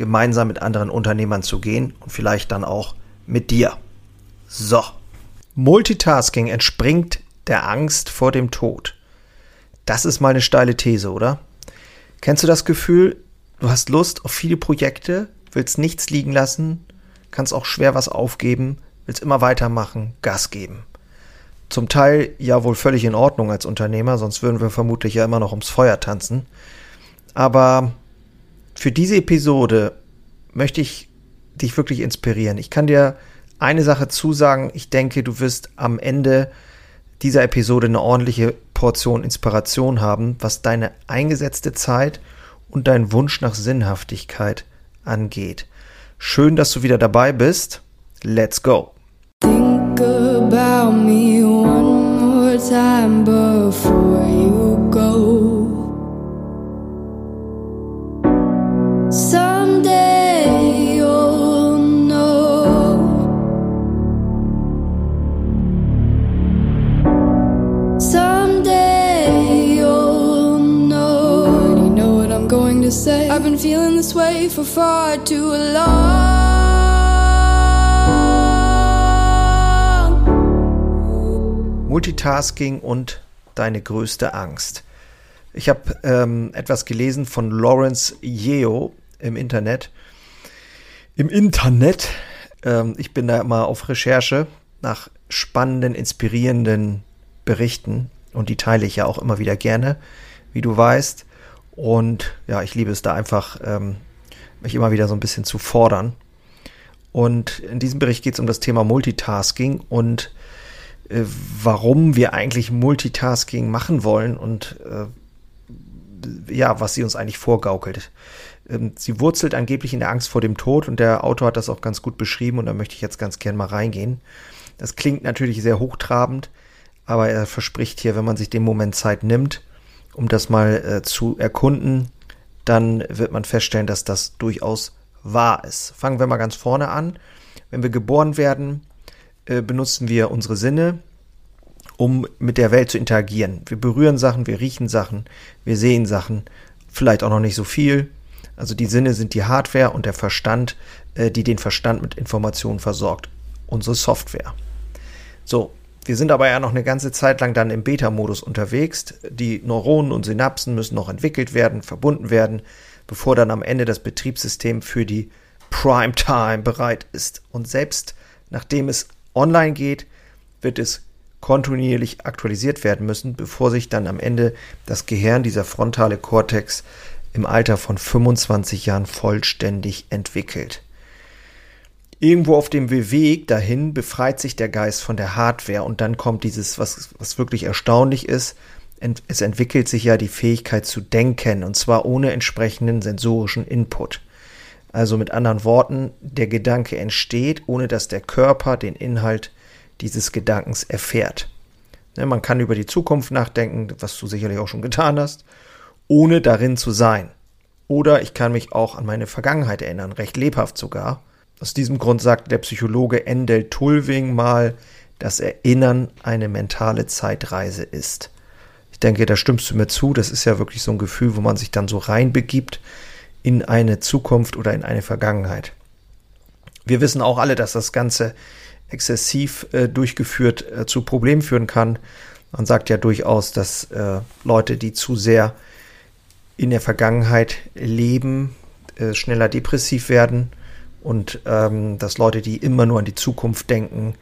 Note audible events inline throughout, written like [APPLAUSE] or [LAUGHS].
gemeinsam mit anderen Unternehmern zu gehen und vielleicht dann auch mit dir. So. Multitasking entspringt der Angst vor dem Tod. Das ist mal eine steile These, oder? Kennst du das Gefühl, du hast Lust auf viele Projekte, willst nichts liegen lassen, kannst auch schwer was aufgeben, willst immer weitermachen, Gas geben. Zum Teil ja wohl völlig in Ordnung als Unternehmer, sonst würden wir vermutlich ja immer noch ums Feuer tanzen. Aber für diese Episode möchte ich dich wirklich inspirieren. Ich kann dir eine Sache zusagen. Ich denke, du wirst am Ende dieser Episode eine ordentliche Portion Inspiration haben, was deine eingesetzte Zeit und deinen Wunsch nach Sinnhaftigkeit angeht. Schön, dass du wieder dabei bist. Let's go. Think about me one more time before you feeling this way for far too long. Multitasking und deine größte Angst. Ich habe ähm, etwas gelesen von Lawrence Yeo im Internet. Im Internet. Ähm, ich bin da immer auf Recherche nach spannenden, inspirierenden Berichten und die teile ich ja auch immer wieder gerne, wie du weißt. Und ja, ich liebe es da einfach, ähm, mich immer wieder so ein bisschen zu fordern. Und in diesem Bericht geht es um das Thema Multitasking und äh, warum wir eigentlich Multitasking machen wollen und äh, ja, was sie uns eigentlich vorgaukelt. Ähm, sie wurzelt angeblich in der Angst vor dem Tod und der Autor hat das auch ganz gut beschrieben und da möchte ich jetzt ganz gern mal reingehen. Das klingt natürlich sehr hochtrabend, aber er verspricht hier, wenn man sich den Moment Zeit nimmt, um das mal äh, zu erkunden, dann wird man feststellen, dass das durchaus wahr ist. Fangen wir mal ganz vorne an. Wenn wir geboren werden, äh, benutzen wir unsere Sinne, um mit der Welt zu interagieren. Wir berühren Sachen, wir riechen Sachen, wir sehen Sachen, vielleicht auch noch nicht so viel. Also die Sinne sind die Hardware und der Verstand, äh, die den Verstand mit Informationen versorgt. Unsere Software. So, wir sind aber ja noch eine ganze Zeit lang dann im Beta-Modus unterwegs. Die Neuronen und Synapsen müssen noch entwickelt werden, verbunden werden, bevor dann am Ende das Betriebssystem für die Primetime bereit ist. Und selbst nachdem es online geht, wird es kontinuierlich aktualisiert werden müssen, bevor sich dann am Ende das Gehirn, dieser frontale Kortex, im Alter von 25 Jahren vollständig entwickelt. Irgendwo auf dem Weg dahin befreit sich der Geist von der Hardware und dann kommt dieses, was, was wirklich erstaunlich ist, es entwickelt sich ja die Fähigkeit zu denken und zwar ohne entsprechenden sensorischen Input. Also mit anderen Worten, der Gedanke entsteht, ohne dass der Körper den Inhalt dieses Gedankens erfährt. Ne, man kann über die Zukunft nachdenken, was du sicherlich auch schon getan hast, ohne darin zu sein. Oder ich kann mich auch an meine Vergangenheit erinnern, recht lebhaft sogar. Aus diesem Grund sagt der Psychologe Endel Tulving mal, dass Erinnern eine mentale Zeitreise ist. Ich denke, da stimmst du mir zu. Das ist ja wirklich so ein Gefühl, wo man sich dann so reinbegibt in eine Zukunft oder in eine Vergangenheit. Wir wissen auch alle, dass das Ganze exzessiv äh, durchgeführt äh, zu Problemen führen kann. Man sagt ja durchaus, dass äh, Leute, die zu sehr in der Vergangenheit leben, äh, schneller depressiv werden und ähm, dass Leute, die immer nur an die Zukunft denken,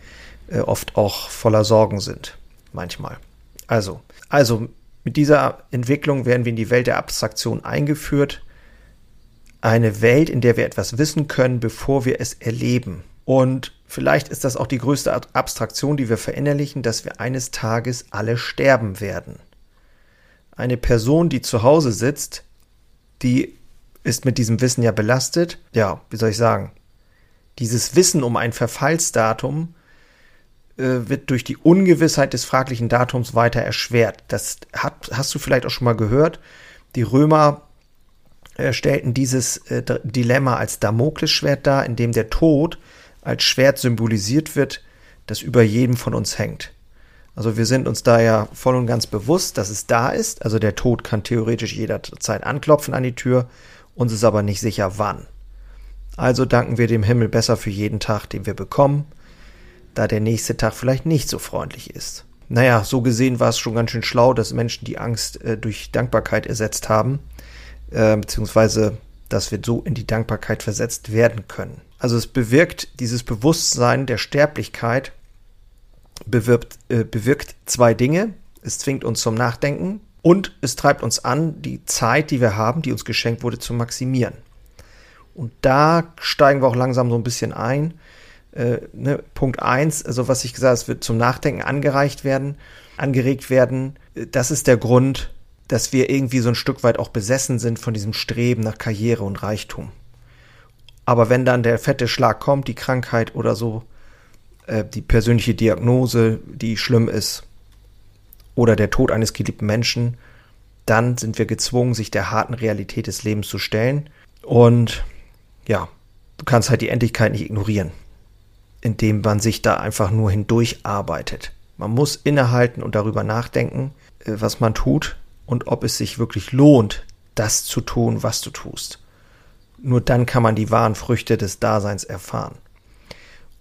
äh, oft auch voller Sorgen sind. Manchmal. Also, also mit dieser Entwicklung werden wir in die Welt der Abstraktion eingeführt. Eine Welt, in der wir etwas wissen können, bevor wir es erleben. Und vielleicht ist das auch die größte Abstraktion, die wir verinnerlichen, dass wir eines Tages alle sterben werden. Eine Person, die zu Hause sitzt, die ist mit diesem Wissen ja belastet. Ja, wie soll ich sagen? Dieses Wissen um ein Verfallsdatum äh, wird durch die Ungewissheit des fraglichen Datums weiter erschwert. Das hat, hast du vielleicht auch schon mal gehört. Die Römer äh, stellten dieses äh, Dilemma als Damoklesschwert dar, in dem der Tod als Schwert symbolisiert wird, das über jedem von uns hängt. Also wir sind uns da ja voll und ganz bewusst, dass es da ist. Also der Tod kann theoretisch jederzeit anklopfen an die Tür, uns ist aber nicht sicher wann. Also danken wir dem Himmel besser für jeden Tag, den wir bekommen, da der nächste Tag vielleicht nicht so freundlich ist. Naja, so gesehen war es schon ganz schön schlau, dass Menschen die Angst äh, durch Dankbarkeit ersetzt haben, äh, beziehungsweise dass wir so in die Dankbarkeit versetzt werden können. Also es bewirkt dieses Bewusstsein der Sterblichkeit, bewirkt, äh, bewirkt zwei Dinge. Es zwingt uns zum Nachdenken und es treibt uns an, die Zeit, die wir haben, die uns geschenkt wurde, zu maximieren. Und da steigen wir auch langsam so ein bisschen ein äh, ne, Punkt 1, also was ich gesagt habe, es wird zum Nachdenken angereicht werden, angeregt werden. Das ist der Grund, dass wir irgendwie so ein Stück weit auch besessen sind von diesem Streben nach Karriere und Reichtum. Aber wenn dann der fette Schlag kommt, die Krankheit oder so, äh, die persönliche Diagnose, die schlimm ist, oder der Tod eines geliebten Menschen, dann sind wir gezwungen, sich der harten Realität des Lebens zu stellen. Und ja, du kannst halt die Endlichkeit nicht ignorieren indem man sich da einfach nur hindurch arbeitet. Man muss innehalten und darüber nachdenken, äh, was man tut und ob es sich wirklich lohnt, das zu tun, was du tust. Nur dann kann man die wahren Früchte des Daseins erfahren.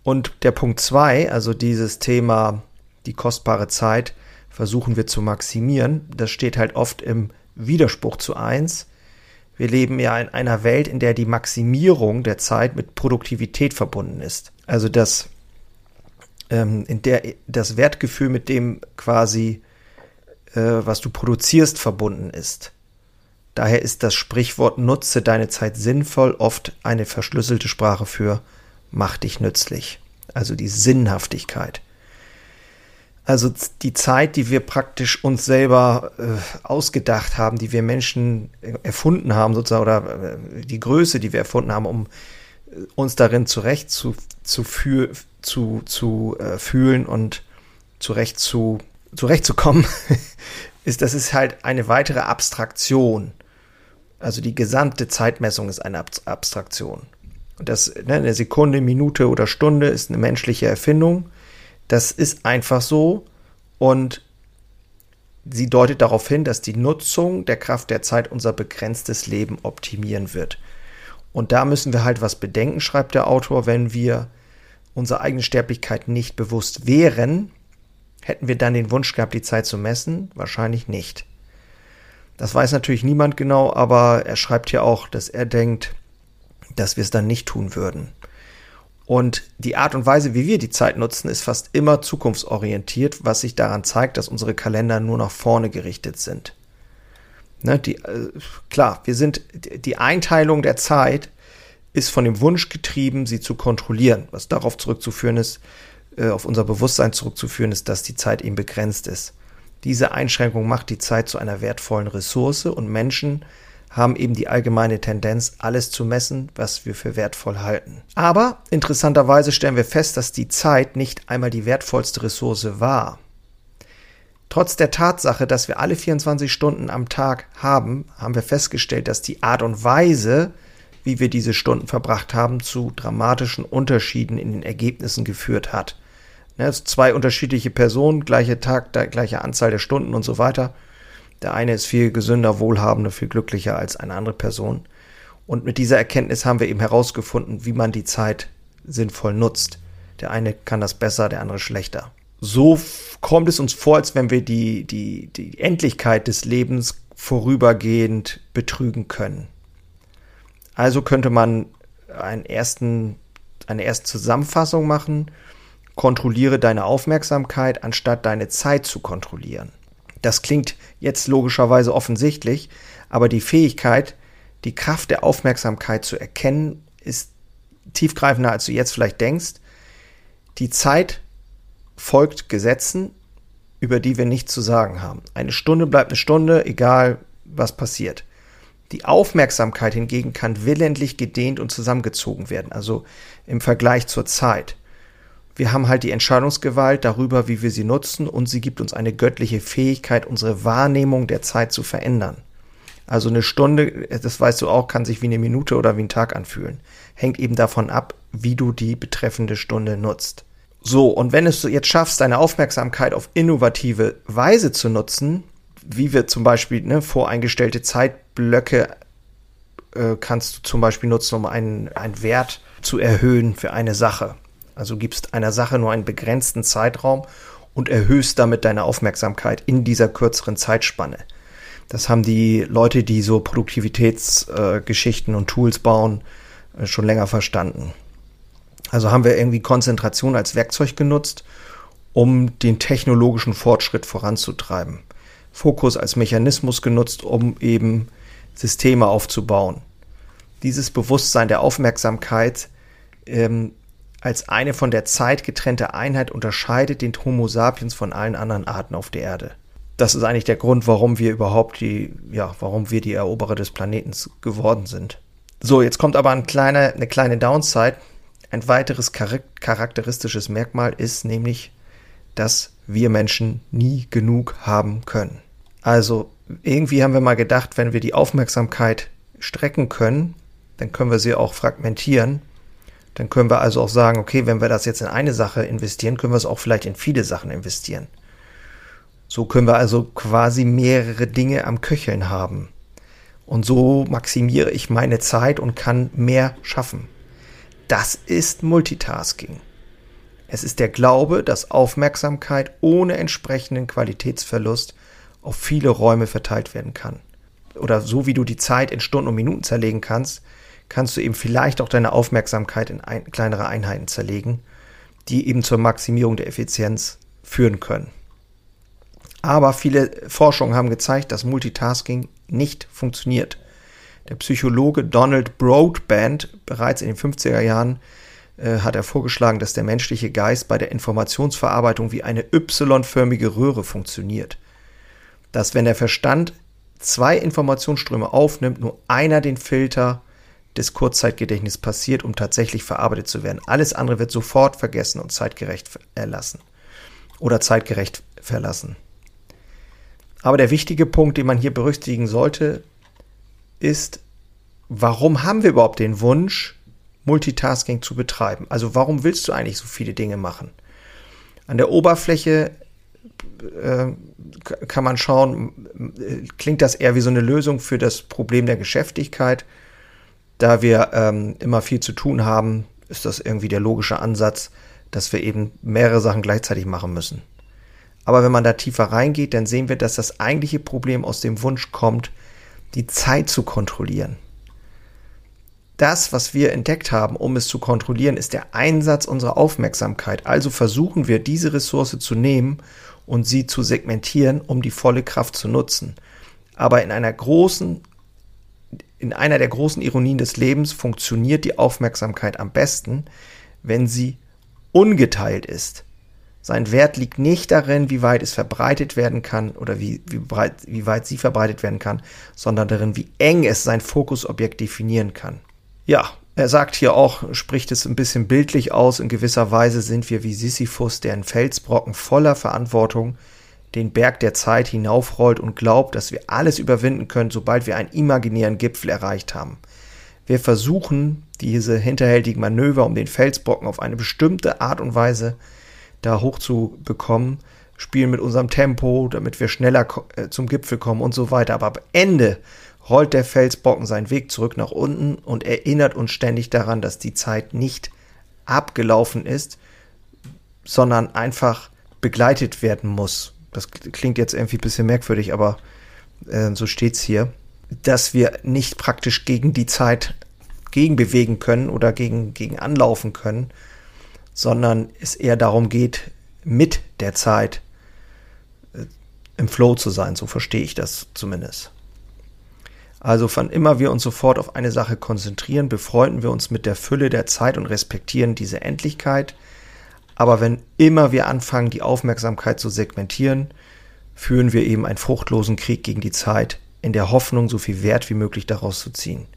Und der Punkt zwei, also dieses Thema, die kostbare Zeit, versuchen wir zu maximieren, das steht halt oft im Widerspruch zu eins. Wir leben ja in einer Welt, in der die Maximierung der Zeit mit Produktivität verbunden ist. Also das, ähm, in der das Wertgefühl mit dem quasi, äh, was du produzierst, verbunden ist. Daher ist das Sprichwort nutze deine Zeit sinnvoll oft eine verschlüsselte Sprache für mach dich nützlich. Also die Sinnhaftigkeit. Also die Zeit, die wir praktisch uns selber äh, ausgedacht haben, die wir Menschen erfunden haben, sozusagen, oder äh, die Größe, die wir erfunden haben, um uns darin zurecht zu, zu, fühl, zu, zu äh, fühlen und zurecht zu, zurechtzukommen, [LAUGHS] ist, das ist halt eine weitere Abstraktion. Also die gesamte Zeitmessung ist eine Ab Abstraktion. Und das, ne, eine Sekunde, Minute oder Stunde ist eine menschliche Erfindung. Das ist einfach so. Und sie deutet darauf hin, dass die Nutzung der Kraft der Zeit unser begrenztes Leben optimieren wird. Und da müssen wir halt was bedenken, schreibt der Autor, wenn wir unserer eigenen Sterblichkeit nicht bewusst wären, hätten wir dann den Wunsch gehabt, die Zeit zu messen? Wahrscheinlich nicht. Das weiß natürlich niemand genau, aber er schreibt hier auch, dass er denkt, dass wir es dann nicht tun würden. Und die Art und Weise, wie wir die Zeit nutzen, ist fast immer zukunftsorientiert, was sich daran zeigt, dass unsere Kalender nur nach vorne gerichtet sind. Ne, die, äh, klar, wir sind, die Einteilung der Zeit ist von dem Wunsch getrieben, sie zu kontrollieren, was darauf zurückzuführen ist, äh, auf unser Bewusstsein zurückzuführen ist, dass die Zeit eben begrenzt ist. Diese Einschränkung macht die Zeit zu einer wertvollen Ressource und Menschen haben eben die allgemeine Tendenz, alles zu messen, was wir für wertvoll halten. Aber interessanterweise stellen wir fest, dass die Zeit nicht einmal die wertvollste Ressource war. Trotz der Tatsache, dass wir alle 24 Stunden am Tag haben, haben wir festgestellt, dass die Art und Weise, wie wir diese Stunden verbracht haben, zu dramatischen Unterschieden in den Ergebnissen geführt hat. Ne, zwei unterschiedliche Personen, gleiche Tag, gleiche Anzahl der Stunden und so weiter. Der eine ist viel gesünder, wohlhabender, viel glücklicher als eine andere Person. Und mit dieser Erkenntnis haben wir eben herausgefunden, wie man die Zeit sinnvoll nutzt. Der eine kann das besser, der andere schlechter so kommt es uns vor, als wenn wir die, die, die Endlichkeit des Lebens vorübergehend betrügen können. Also könnte man einen ersten, eine erste Zusammenfassung machen. Kontrolliere deine Aufmerksamkeit, anstatt deine Zeit zu kontrollieren. Das klingt jetzt logischerweise offensichtlich, aber die Fähigkeit, die Kraft der Aufmerksamkeit zu erkennen, ist tiefgreifender, als du jetzt vielleicht denkst. Die Zeit folgt Gesetzen, über die wir nichts zu sagen haben. Eine Stunde bleibt eine Stunde, egal was passiert. Die Aufmerksamkeit hingegen kann willentlich gedehnt und zusammengezogen werden, also im Vergleich zur Zeit. Wir haben halt die Entscheidungsgewalt darüber, wie wir sie nutzen und sie gibt uns eine göttliche Fähigkeit, unsere Wahrnehmung der Zeit zu verändern. Also eine Stunde, das weißt du auch, kann sich wie eine Minute oder wie ein Tag anfühlen. Hängt eben davon ab, wie du die betreffende Stunde nutzt. So, und wenn es du jetzt schaffst, deine Aufmerksamkeit auf innovative Weise zu nutzen, wie wir zum Beispiel ne, voreingestellte Zeitblöcke äh, kannst du zum Beispiel nutzen, um einen, einen Wert zu erhöhen für eine Sache. Also gibst einer Sache nur einen begrenzten Zeitraum und erhöhst damit deine Aufmerksamkeit in dieser kürzeren Zeitspanne. Das haben die Leute, die so Produktivitätsgeschichten äh, und Tools bauen, äh, schon länger verstanden. Also haben wir irgendwie Konzentration als Werkzeug genutzt, um den technologischen Fortschritt voranzutreiben. Fokus als Mechanismus genutzt, um eben Systeme aufzubauen. Dieses Bewusstsein der Aufmerksamkeit ähm, als eine von der Zeit getrennte Einheit unterscheidet den Homo sapiens von allen anderen Arten auf der Erde. Das ist eigentlich der Grund, warum wir überhaupt die, ja, warum wir die Eroberer des Planeten geworden sind. So, jetzt kommt aber ein kleiner, eine kleine Downside. Ein weiteres charakteristisches Merkmal ist nämlich, dass wir Menschen nie genug haben können. Also irgendwie haben wir mal gedacht, wenn wir die Aufmerksamkeit strecken können, dann können wir sie auch fragmentieren. Dann können wir also auch sagen, okay, wenn wir das jetzt in eine Sache investieren, können wir es auch vielleicht in viele Sachen investieren. So können wir also quasi mehrere Dinge am Köcheln haben. Und so maximiere ich meine Zeit und kann mehr schaffen. Das ist Multitasking. Es ist der Glaube, dass Aufmerksamkeit ohne entsprechenden Qualitätsverlust auf viele Räume verteilt werden kann. Oder so wie du die Zeit in Stunden und Minuten zerlegen kannst, kannst du eben vielleicht auch deine Aufmerksamkeit in ein, kleinere Einheiten zerlegen, die eben zur Maximierung der Effizienz führen können. Aber viele Forschungen haben gezeigt, dass Multitasking nicht funktioniert. Der Psychologe Donald Broadband bereits in den 50er Jahren äh, hat er vorgeschlagen, dass der menschliche Geist bei der Informationsverarbeitung wie eine Y-förmige Röhre funktioniert dass wenn der Verstand zwei Informationsströme aufnimmt, nur einer den Filter des Kurzzeitgedächtnisses passiert, um tatsächlich verarbeitet zu werden. Alles andere wird sofort vergessen und zeitgerecht erlassen oder zeitgerecht verlassen. Aber der wichtige Punkt, den man hier berücksichtigen sollte, ist, warum haben wir überhaupt den Wunsch, Multitasking zu betreiben? Also warum willst du eigentlich so viele Dinge machen? An der Oberfläche äh, kann man schauen, klingt das eher wie so eine Lösung für das Problem der Geschäftigkeit. Da wir ähm, immer viel zu tun haben, ist das irgendwie der logische Ansatz, dass wir eben mehrere Sachen gleichzeitig machen müssen. Aber wenn man da tiefer reingeht, dann sehen wir, dass das eigentliche Problem aus dem Wunsch kommt, die Zeit zu kontrollieren. Das, was wir entdeckt haben, um es zu kontrollieren, ist der Einsatz unserer Aufmerksamkeit. Also versuchen wir, diese Ressource zu nehmen und sie zu segmentieren, um die volle Kraft zu nutzen. Aber in einer großen, in einer der großen Ironien des Lebens funktioniert die Aufmerksamkeit am besten, wenn sie ungeteilt ist. Sein Wert liegt nicht darin, wie weit es verbreitet werden kann oder wie, wie, breit, wie weit sie verbreitet werden kann, sondern darin, wie eng es sein Fokusobjekt definieren kann. Ja, er sagt hier auch, spricht es ein bisschen bildlich aus, in gewisser Weise sind wir wie Sisyphus, der in Felsbrocken voller Verantwortung den Berg der Zeit hinaufrollt und glaubt, dass wir alles überwinden können, sobald wir einen imaginären Gipfel erreicht haben. Wir versuchen diese hinterhältigen Manöver, um den Felsbrocken auf eine bestimmte Art und Weise da hochzubekommen, spielen mit unserem Tempo, damit wir schneller äh, zum Gipfel kommen und so weiter. Aber am Ende rollt der Felsbrocken seinen Weg zurück nach unten und erinnert uns ständig daran, dass die Zeit nicht abgelaufen ist, sondern einfach begleitet werden muss. Das klingt jetzt irgendwie ein bisschen merkwürdig, aber äh, so steht's hier, dass wir nicht praktisch gegen die Zeit gegenbewegen können oder gegen, gegen anlaufen können, sondern es eher darum geht, mit der Zeit äh, im Flow zu sein. So verstehe ich das zumindest. Also wann immer wir uns sofort auf eine Sache konzentrieren, befreunden wir uns mit der Fülle der Zeit und respektieren diese Endlichkeit. Aber wenn immer wir anfangen, die Aufmerksamkeit zu segmentieren, führen wir eben einen fruchtlosen Krieg gegen die Zeit, in der Hoffnung, so viel Wert wie möglich daraus zu ziehen.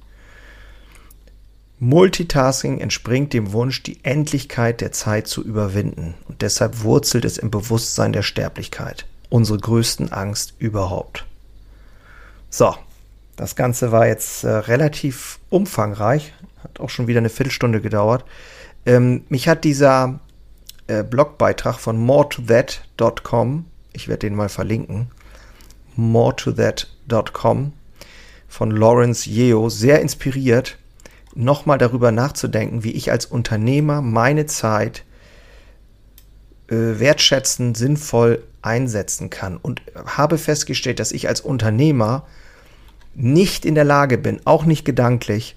Multitasking entspringt dem Wunsch, die Endlichkeit der Zeit zu überwinden und deshalb wurzelt es im Bewusstsein der Sterblichkeit, unsere größten Angst überhaupt. So, das Ganze war jetzt äh, relativ umfangreich, hat auch schon wieder eine Viertelstunde gedauert. Ähm, mich hat dieser äh, Blogbeitrag von moretothat.com, ich werde den mal verlinken, moretothat.com von Lawrence Yeo sehr inspiriert nochmal darüber nachzudenken, wie ich als Unternehmer meine Zeit äh, wertschätzen, sinnvoll einsetzen kann. Und habe festgestellt, dass ich als Unternehmer nicht in der Lage bin, auch nicht gedanklich,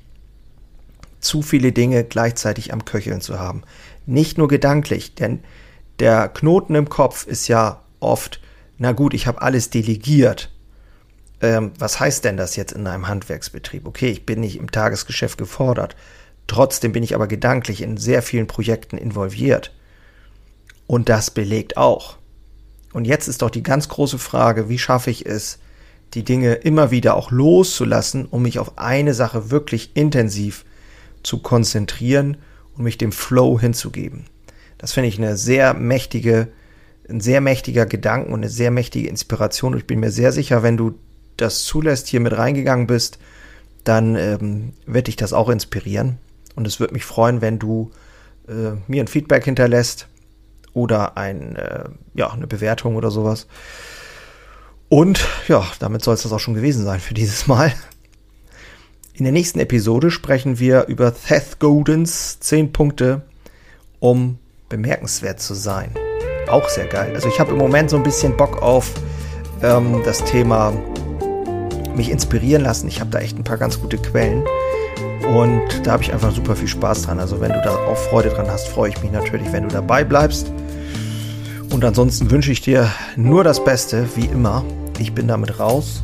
zu viele Dinge gleichzeitig am Köcheln zu haben. Nicht nur gedanklich, denn der Knoten im Kopf ist ja oft, na gut, ich habe alles delegiert ähm, was heißt denn das jetzt in einem Handwerksbetrieb? Okay, ich bin nicht im Tagesgeschäft gefordert. Trotzdem bin ich aber gedanklich in sehr vielen Projekten involviert. Und das belegt auch. Und jetzt ist doch die ganz große Frage, wie schaffe ich es, die Dinge immer wieder auch loszulassen, um mich auf eine Sache wirklich intensiv zu konzentrieren und mich dem Flow hinzugeben. Das finde ich eine sehr mächtige, ein sehr mächtiger Gedanken und eine sehr mächtige Inspiration. Und ich bin mir sehr sicher, wenn du das zulässt, hier mit reingegangen bist, dann ähm, wird dich das auch inspirieren. Und es würde mich freuen, wenn du äh, mir ein Feedback hinterlässt oder ein, äh, ja, eine Bewertung oder sowas. Und ja, damit soll es das auch schon gewesen sein für dieses Mal. In der nächsten Episode sprechen wir über Seth Godens 10 Punkte, um bemerkenswert zu sein. Auch sehr geil. Also ich habe im Moment so ein bisschen Bock auf ähm, das Thema mich inspirieren lassen. Ich habe da echt ein paar ganz gute Quellen. Und da habe ich einfach super viel Spaß dran. Also wenn du da auch Freude dran hast, freue ich mich natürlich, wenn du dabei bleibst. Und ansonsten wünsche ich dir nur das Beste, wie immer. Ich bin damit raus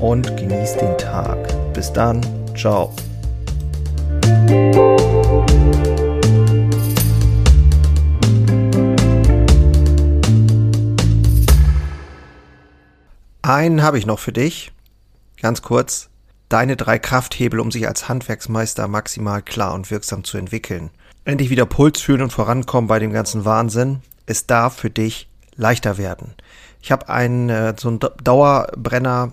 und genieß den Tag. Bis dann. Ciao. Einen habe ich noch für dich. Ganz kurz, deine drei Krafthebel, um sich als Handwerksmeister maximal klar und wirksam zu entwickeln. Endlich wieder Puls fühlen und vorankommen bei dem ganzen Wahnsinn. Es darf für dich leichter werden. Ich habe ein äh, so ein Dauerbrenner